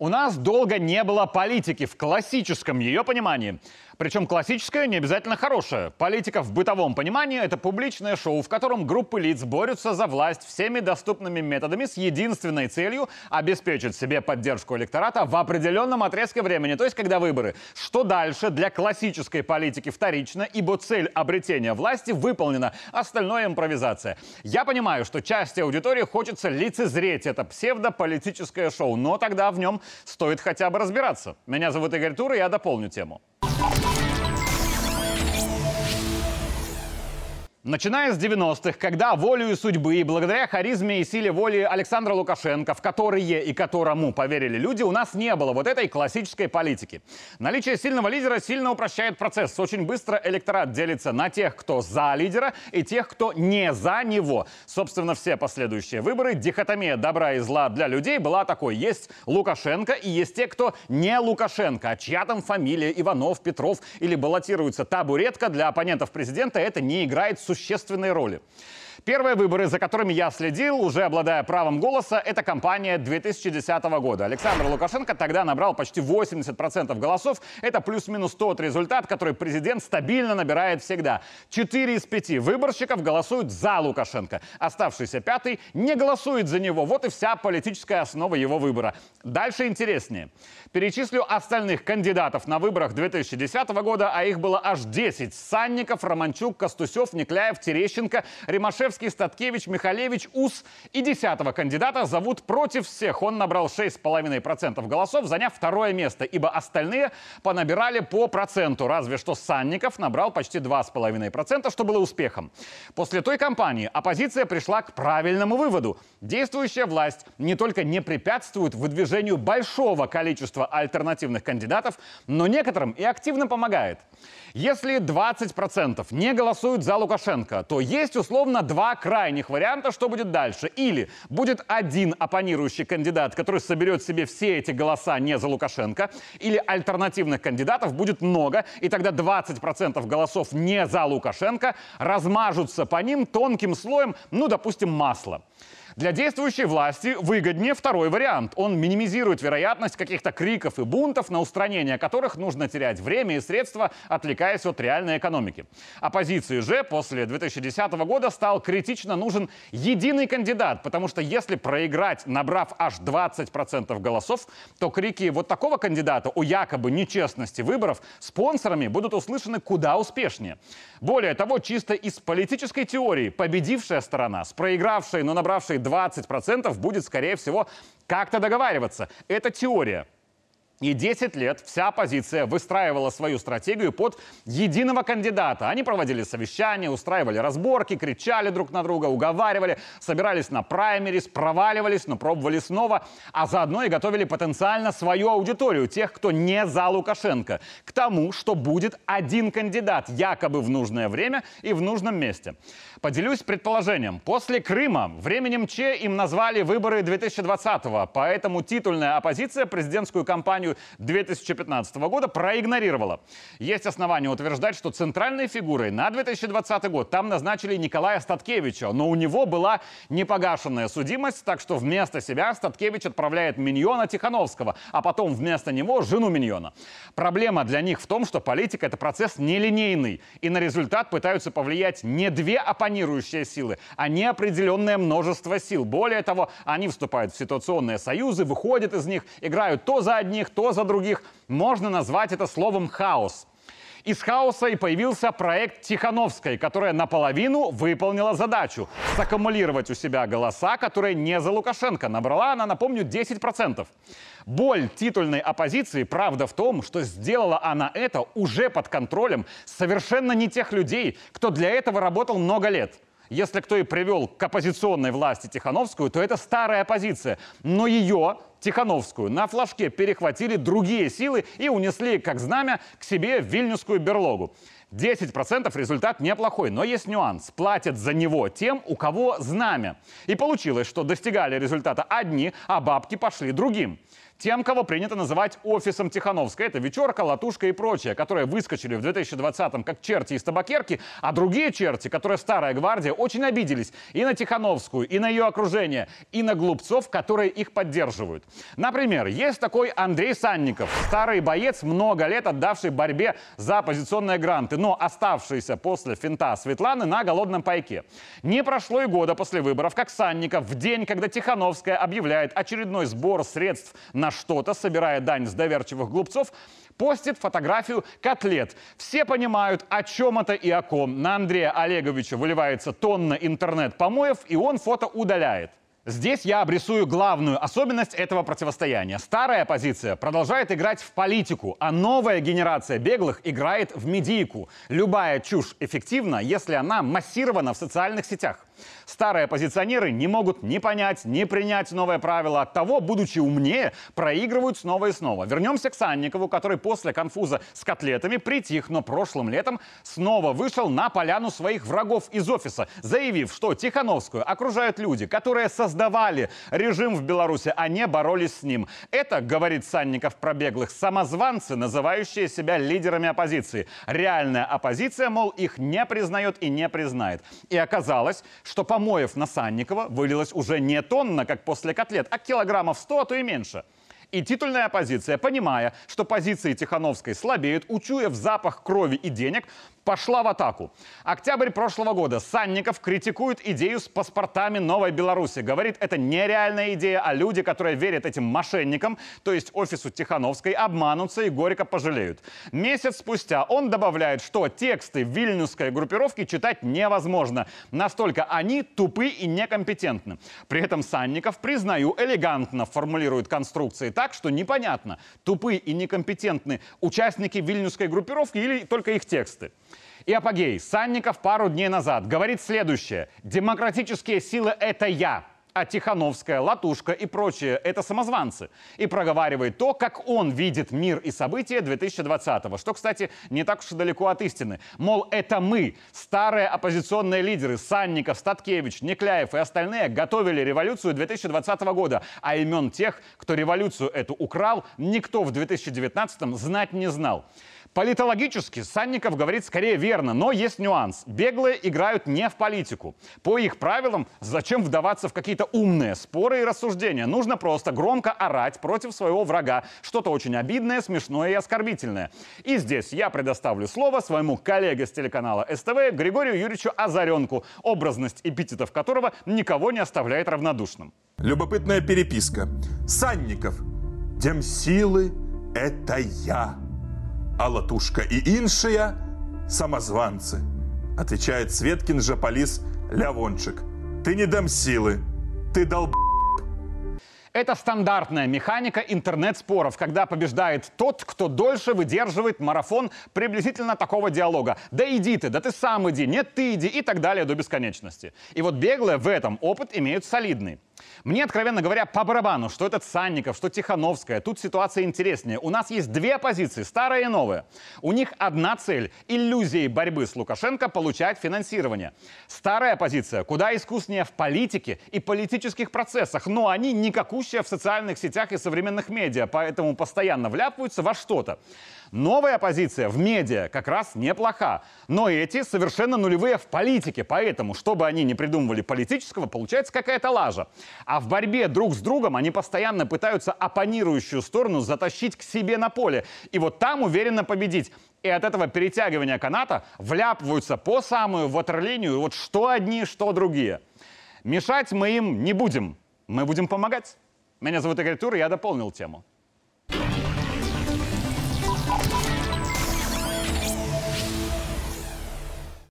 У нас долго не было политики в классическом ее понимании. Причем классическое не обязательно хорошее. Политика в бытовом понимании – это публичное шоу, в котором группы лиц борются за власть всеми доступными методами с единственной целью обеспечить себе поддержку электората в определенном отрезке времени, то есть когда выборы. Что дальше для классической политики вторично, ибо цель обретения власти выполнена, остальное импровизация. Я понимаю, что части аудитории хочется лицезреть это псевдополитическое шоу, но тогда в нем стоит хотя бы разбираться. Меня зовут Игорь Тур, и я дополню тему. Let's go. Начиная с 90-х, когда волею судьбы и благодаря харизме и силе воли Александра Лукашенко, в которые и которому поверили люди, у нас не было вот этой классической политики. Наличие сильного лидера сильно упрощает процесс. Очень быстро электорат делится на тех, кто за лидера, и тех, кто не за него. Собственно, все последующие выборы, дихотомия добра и зла для людей была такой. Есть Лукашенко и есть те, кто не Лукашенко, а чья там фамилия Иванов, Петров или баллотируется табуретка для оппонентов президента, это не играет существенной роли. Первые выборы, за которыми я следил, уже обладая правом голоса, это кампания 2010 года. Александр Лукашенко тогда набрал почти 80% голосов. Это плюс-минус тот результат, который президент стабильно набирает всегда. Четыре из пяти выборщиков голосуют за Лукашенко. Оставшийся пятый не голосует за него. Вот и вся политическая основа его выбора. Дальше интереснее. Перечислю остальных кандидатов на выборах 2010 года, а их было аж 10. Санников, Романчук, Костусев, Никляев, Терещенко, Римашевский, Статкевич, Михалевич, Ус. И десятого кандидата зовут против всех. Он набрал 6,5% голосов, заняв второе место, ибо остальные понабирали по проценту. Разве что Санников набрал почти 2,5%, что было успехом. После той кампании оппозиция пришла к правильному выводу. Действующая власть не только не препятствует выдвижению большого количества альтернативных кандидатов, но некоторым и активно помогает. Если 20% не голосуют за Лукашенко, то есть условно два крайних варианта, что будет дальше. Или будет один оппонирующий кандидат, который соберет себе все эти голоса не за Лукашенко, или альтернативных кандидатов будет много, и тогда 20% голосов не за Лукашенко размажутся по ним тонким слоем, ну, допустим, масла. Для действующей власти выгоднее второй вариант. Он минимизирует вероятность каких-то криков и бунтов, на устранение которых нужно терять время и средства, отвлекаясь от реальной экономики. Оппозиции же после 2010 года стал критично нужен единый кандидат, потому что если проиграть, набрав аж 20% голосов, то крики вот такого кандидата о якобы нечестности выборов спонсорами будут услышаны куда успешнее. Более того, чисто из политической теории победившая сторона с проигравшей, но набравшей 20% будет, скорее всего, как-то договариваться. Это теория. И 10 лет вся оппозиция выстраивала свою стратегию под единого кандидата. Они проводили совещания, устраивали разборки, кричали друг на друга, уговаривали, собирались на праймерис, проваливались, но пробовали снова, а заодно и готовили потенциально свою аудиторию, тех, кто не за Лукашенко, к тому, что будет один кандидат, якобы в нужное время и в нужном месте. Поделюсь предположением. После Крыма временем Че им назвали выборы 2020-го, поэтому титульная оппозиция президентскую кампанию кампанию 2015 года проигнорировала. Есть основания утверждать, что центральной фигурой на 2020 год там назначили Николая Статкевича, но у него была непогашенная судимость, так что вместо себя Статкевич отправляет Миньона Тихановского, а потом вместо него жену Миньона. Проблема для них в том, что политика — это процесс нелинейный, и на результат пытаются повлиять не две оппонирующие силы, а неопределенное множество сил. Более того, они вступают в ситуационные союзы, выходят из них, играют то за одних, то кто за других, можно назвать это словом «хаос». Из хаоса и появился проект Тихановской, которая наполовину выполнила задачу – саккумулировать у себя голоса, которые не за Лукашенко. Набрала она, напомню, 10%. Боль титульной оппозиции, правда, в том, что сделала она это уже под контролем совершенно не тех людей, кто для этого работал много лет – если кто и привел к оппозиционной власти Тихановскую, то это старая оппозиция. Но ее, Тихановскую, на флажке перехватили другие силы и унесли, как знамя, к себе в Вильнюсскую берлогу. 10% результат неплохой, но есть нюанс. Платят за него тем, у кого знамя. И получилось, что достигали результата одни, а бабки пошли другим. Тем, кого принято называть офисом Тихановской. Это вечерка, латушка и прочее, которые выскочили в 2020-м как черти из табакерки, а другие черти, которые старая гвардия, очень обиделись и на Тихановскую, и на ее окружение, и на глупцов, которые их поддерживают. Например, есть такой Андрей Санников, старый боец, много лет отдавший борьбе за оппозиционные гранты, но оставшийся после финта Светланы на голодном пайке. Не прошло и года после выборов, как Санников в день, когда Тихановская объявляет очередной сбор средств на что-то, собирая дань с доверчивых глупцов, постит фотографию котлет. Все понимают, о чем это и о ком. На Андрея Олеговича выливается тонна интернет-помоев, и он фото удаляет. Здесь я обрисую главную особенность этого противостояния. Старая оппозиция продолжает играть в политику, а новая генерация беглых играет в медийку. Любая чушь эффективна, если она массирована в социальных сетях. Старые оппозиционеры не могут ни понять, ни принять новое правило. От того, будучи умнее, проигрывают снова и снова. Вернемся к Санникову, который после конфуза с котлетами притих, но прошлым летом снова вышел на поляну своих врагов из офиса, заявив, что Тихановскую окружают люди, которые создавали режим в Беларуси, а не боролись с ним. Это, говорит Санников про беглых, самозванцы, называющие себя лидерами оппозиции. Реальная оппозиция, мол, их не признает и не признает. И оказалось, что помоев на Санникова вылилось уже не тонна, как после котлет, а килограммов 100, а то и меньше. И титульная оппозиция, понимая, что позиции Тихановской слабеют, учуяв запах крови и денег, пошла в атаку. Октябрь прошлого года. Санников критикует идею с паспортами Новой Беларуси. Говорит, это нереальная идея, а люди, которые верят этим мошенникам, то есть офису Тихановской, обманутся и горько пожалеют. Месяц спустя он добавляет, что тексты вильнюсской группировки читать невозможно. Настолько они тупы и некомпетентны. При этом Санников, признаю, элегантно формулирует конструкции так, что непонятно, тупы и некомпетентны участники вильнюсской группировки или только их тексты. И апогей. Санников пару дней назад говорит следующее. Демократические силы — это я а Тихановская, Латушка и прочие — это самозванцы. И проговаривает то, как он видит мир и события 2020-го, что, кстати, не так уж и далеко от истины. Мол, это мы, старые оппозиционные лидеры Санников, Статкевич, Некляев и остальные готовили революцию 2020 года, а имен тех, кто революцию эту украл, никто в 2019-м знать не знал. Политологически Санников говорит скорее верно, но есть нюанс. Беглые играют не в политику. По их правилам, зачем вдаваться в какие-то умные споры и рассуждения? Нужно просто громко орать против своего врага. Что-то очень обидное, смешное и оскорбительное. И здесь я предоставлю слово своему коллеге с телеканала СТВ Григорию Юрьевичу Озаренку, образность эпитетов которого никого не оставляет равнодушным. Любопытная переписка. Санников. Тем силы – это я а Латушка и иншия – самозванцы. Отвечает Светкин Жаполис Лявончик. Ты не дам силы, ты долб... Это стандартная механика интернет-споров, когда побеждает тот, кто дольше выдерживает марафон приблизительно такого диалога. Да иди ты, да ты сам иди, нет ты иди и так далее до бесконечности. И вот беглые в этом опыт имеют солидный. Мне, откровенно говоря, по барабану, что этот Санников, что Тихановская. Тут ситуация интереснее. У нас есть две позиции, старая и новая. У них одна цель – иллюзии борьбы с Лукашенко получать финансирование. Старая позиция куда искуснее в политике и политических процессах, но они никакущие в социальных сетях и современных медиа, поэтому постоянно вляпываются во что-то. Новая позиция в медиа как раз неплоха. Но эти совершенно нулевые в политике. Поэтому, чтобы они не придумывали политического, получается какая-то лажа. А в борьбе друг с другом они постоянно пытаются оппонирующую сторону затащить к себе на поле. И вот там уверенно победить. И от этого перетягивания каната вляпываются по самую ватерлинию вот что одни, что другие. Мешать мы им не будем. Мы будем помогать. Меня зовут Игорь Тур, я дополнил тему.